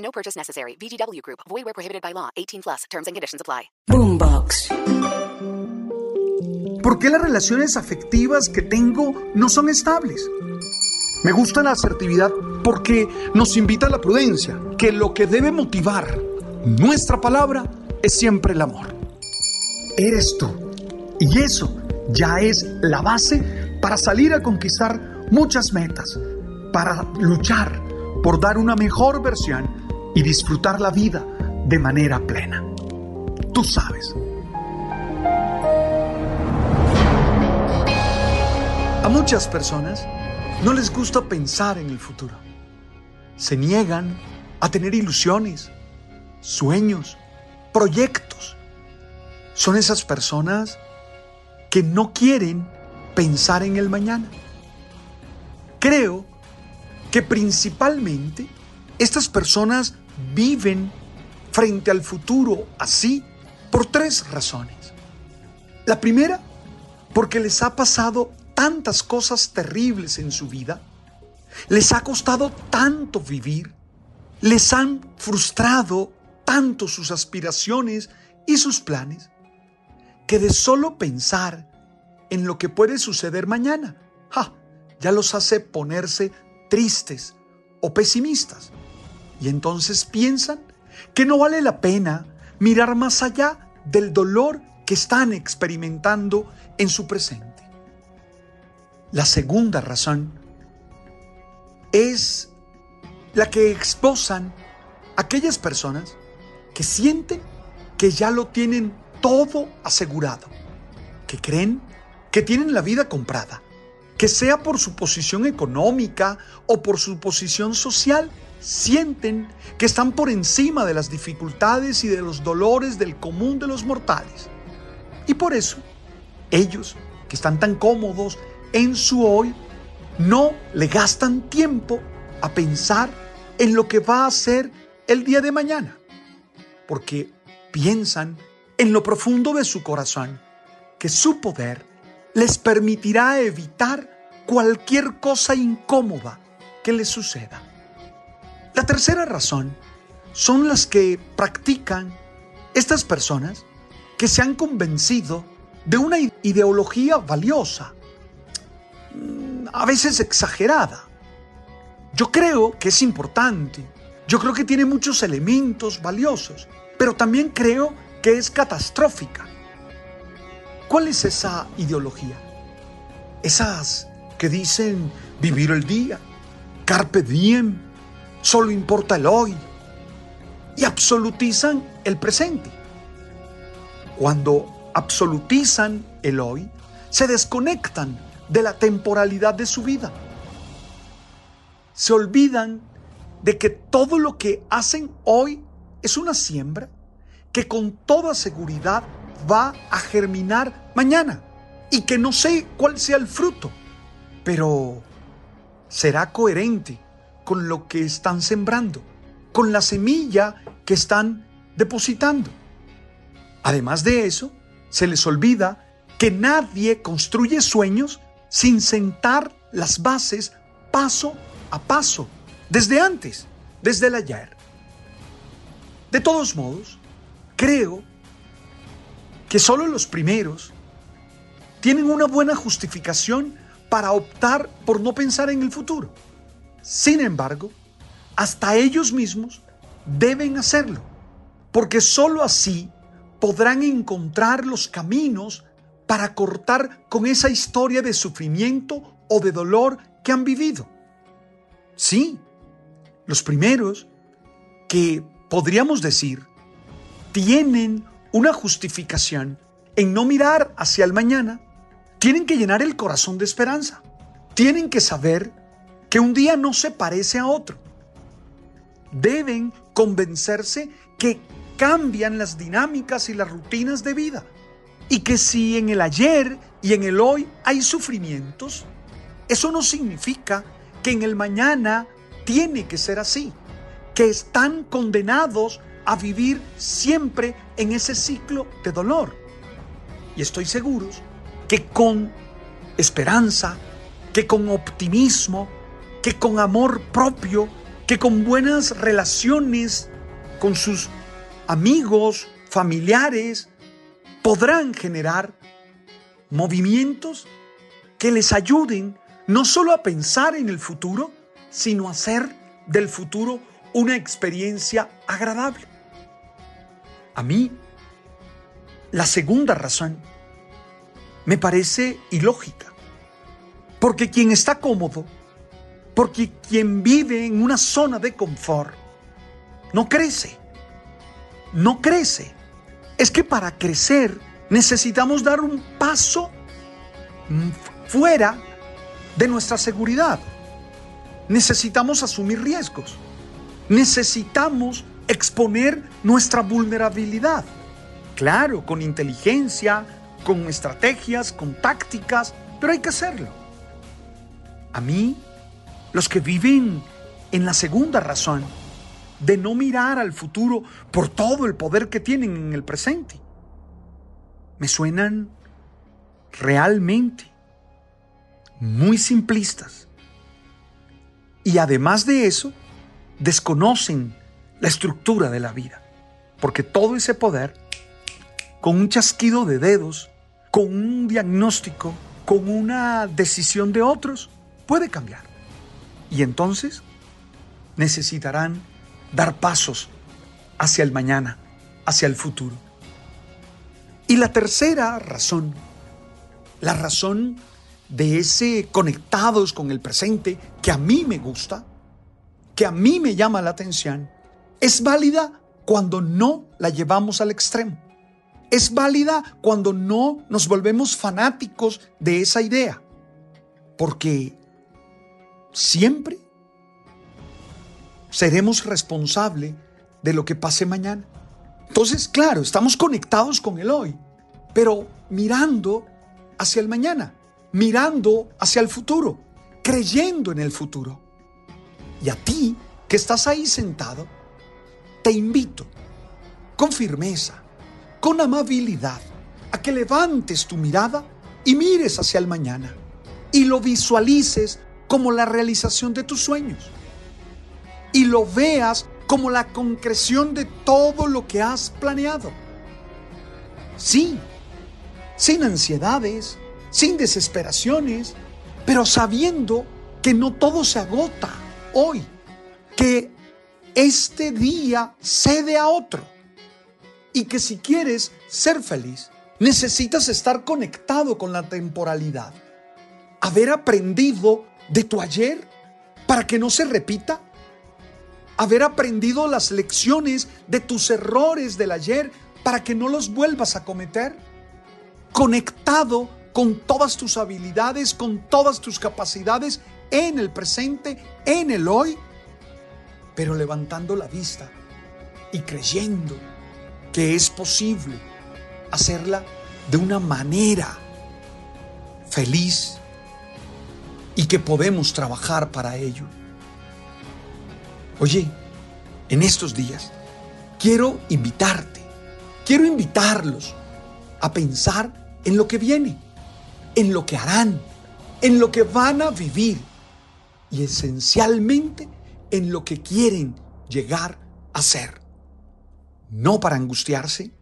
No purchase necessary. VGW Group. Void where prohibited by law. 18 plus. Terms and conditions apply. Boombox. ¿Por qué las relaciones afectivas que tengo no son estables? Me gusta la asertividad porque nos invita a la prudencia, que lo que debe motivar nuestra palabra es siempre el amor. Eres tú. Y eso ya es la base para salir a conquistar muchas metas, para luchar por dar una mejor versión y disfrutar la vida de manera plena. Tú sabes. A muchas personas no les gusta pensar en el futuro. Se niegan a tener ilusiones, sueños, proyectos. Son esas personas que no quieren pensar en el mañana. Creo que principalmente estas personas viven frente al futuro así por tres razones. La primera, porque les ha pasado tantas cosas terribles en su vida, les ha costado tanto vivir, les han frustrado tanto sus aspiraciones y sus planes, que de solo pensar en lo que puede suceder mañana, ya los hace ponerse tristes o pesimistas. Y entonces piensan que no vale la pena mirar más allá del dolor que están experimentando en su presente. La segunda razón es la que exposan aquellas personas que sienten que ya lo tienen todo asegurado, que creen que tienen la vida comprada, que sea por su posición económica o por su posición social, sienten que están por encima de las dificultades y de los dolores del común de los mortales. Y por eso, ellos, que están tan cómodos en su hoy, no le gastan tiempo a pensar en lo que va a ser el día de mañana, porque piensan en lo profundo de su corazón que su poder les permitirá evitar cualquier cosa incómoda que les suceda. La tercera razón son las que practican estas personas que se han convencido de una ideología valiosa, mm, a veces exagerada. Yo creo que es importante, yo creo que tiene muchos elementos valiosos, pero también creo que es catastrófica. ¿Cuál es esa ideología? Esas que dicen vivir el día, carpe diem, solo importa el hoy y absolutizan el presente. Cuando absolutizan el hoy, se desconectan de la temporalidad de su vida. Se olvidan de que todo lo que hacen hoy es una siembra que con toda seguridad va a germinar mañana y que no sé cuál sea el fruto, pero será coherente con lo que están sembrando, con la semilla que están depositando. Además de eso, se les olvida que nadie construye sueños sin sentar las bases paso a paso, desde antes, desde el ayer. De todos modos, creo que solo los primeros tienen una buena justificación para optar por no pensar en el futuro. Sin embargo, hasta ellos mismos deben hacerlo, porque sólo así podrán encontrar los caminos para cortar con esa historia de sufrimiento o de dolor que han vivido. Sí, los primeros que podríamos decir tienen una justificación en no mirar hacia el mañana, tienen que llenar el corazón de esperanza. Tienen que saber que un día no se parece a otro. Deben convencerse que cambian las dinámicas y las rutinas de vida. Y que si en el ayer y en el hoy hay sufrimientos, eso no significa que en el mañana tiene que ser así, que están condenados a vivir siempre en ese ciclo de dolor. Y estoy seguro que con esperanza, que con optimismo, que con amor propio, que con buenas relaciones con sus amigos, familiares, podrán generar movimientos que les ayuden no solo a pensar en el futuro, sino a hacer del futuro una experiencia agradable. A mí, la segunda razón me parece ilógica, porque quien está cómodo, porque quien vive en una zona de confort, no crece, no crece. Es que para crecer necesitamos dar un paso fuera de nuestra seguridad. Necesitamos asumir riesgos. Necesitamos exponer nuestra vulnerabilidad. Claro, con inteligencia, con estrategias, con tácticas, pero hay que hacerlo. A mí, los que viven en la segunda razón, de no mirar al futuro por todo el poder que tienen en el presente, me suenan realmente muy simplistas. Y además de eso, desconocen la estructura de la vida. Porque todo ese poder, con un chasquido de dedos, con un diagnóstico, con una decisión de otros, puede cambiar. Y entonces necesitarán dar pasos hacia el mañana, hacia el futuro. Y la tercera razón, la razón de ese conectados con el presente que a mí me gusta, que a mí me llama la atención, es válida cuando no la llevamos al extremo. Es válida cuando no nos volvemos fanáticos de esa idea. Porque siempre seremos responsables de lo que pase mañana. Entonces, claro, estamos conectados con el hoy, pero mirando hacia el mañana, mirando hacia el futuro, creyendo en el futuro. Y a ti, que estás ahí sentado, te invito con firmeza, con amabilidad, a que levantes tu mirada y mires hacia el mañana y lo visualices como la realización de tus sueños. Y lo veas como la concreción de todo lo que has planeado. Sí, sin ansiedades, sin desesperaciones, pero sabiendo que no todo se agota hoy, que este día cede a otro. Y que si quieres ser feliz, necesitas estar conectado con la temporalidad, haber aprendido de tu ayer para que no se repita haber aprendido las lecciones de tus errores del ayer para que no los vuelvas a cometer, conectado con todas tus habilidades, con todas tus capacidades en el presente, en el hoy, pero levantando la vista y creyendo que es posible hacerla de una manera feliz y que podemos trabajar para ello. Oye, en estos días quiero invitarte, quiero invitarlos a pensar en lo que viene, en lo que harán, en lo que van a vivir y esencialmente en lo que quieren llegar a ser. No para angustiarse,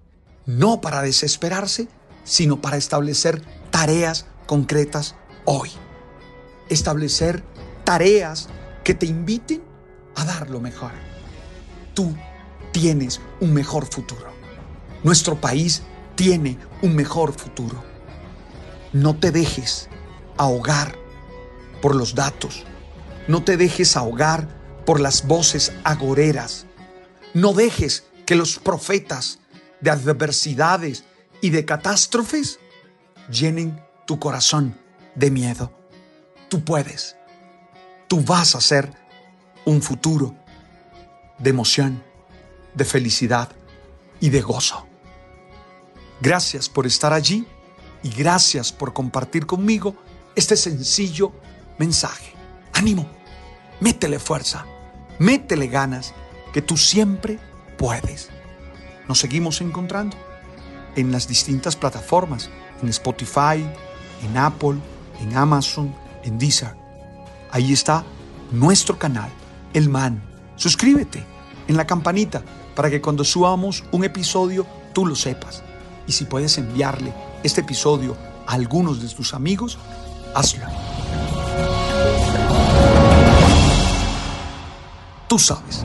no para desesperarse, sino para establecer tareas concretas hoy. Establecer tareas que te inviten a dar lo mejor. Tú tienes un mejor futuro. Nuestro país tiene un mejor futuro. No te dejes ahogar por los datos. No te dejes ahogar por las voces agoreras. No dejes que los profetas de adversidades y de catástrofes llenen tu corazón de miedo. Tú puedes. Tú vas a ser un futuro de emoción, de felicidad y de gozo. Gracias por estar allí y gracias por compartir conmigo este sencillo mensaje. Ánimo, métele fuerza, métele ganas, que tú siempre puedes. Nos seguimos encontrando en las distintas plataformas, en Spotify, en Apple, en Amazon, en Deezer. Ahí está nuestro canal, El Man. Suscríbete en la campanita para que cuando subamos un episodio tú lo sepas. Y si puedes enviarle este episodio a algunos de tus amigos, hazlo. Tú sabes.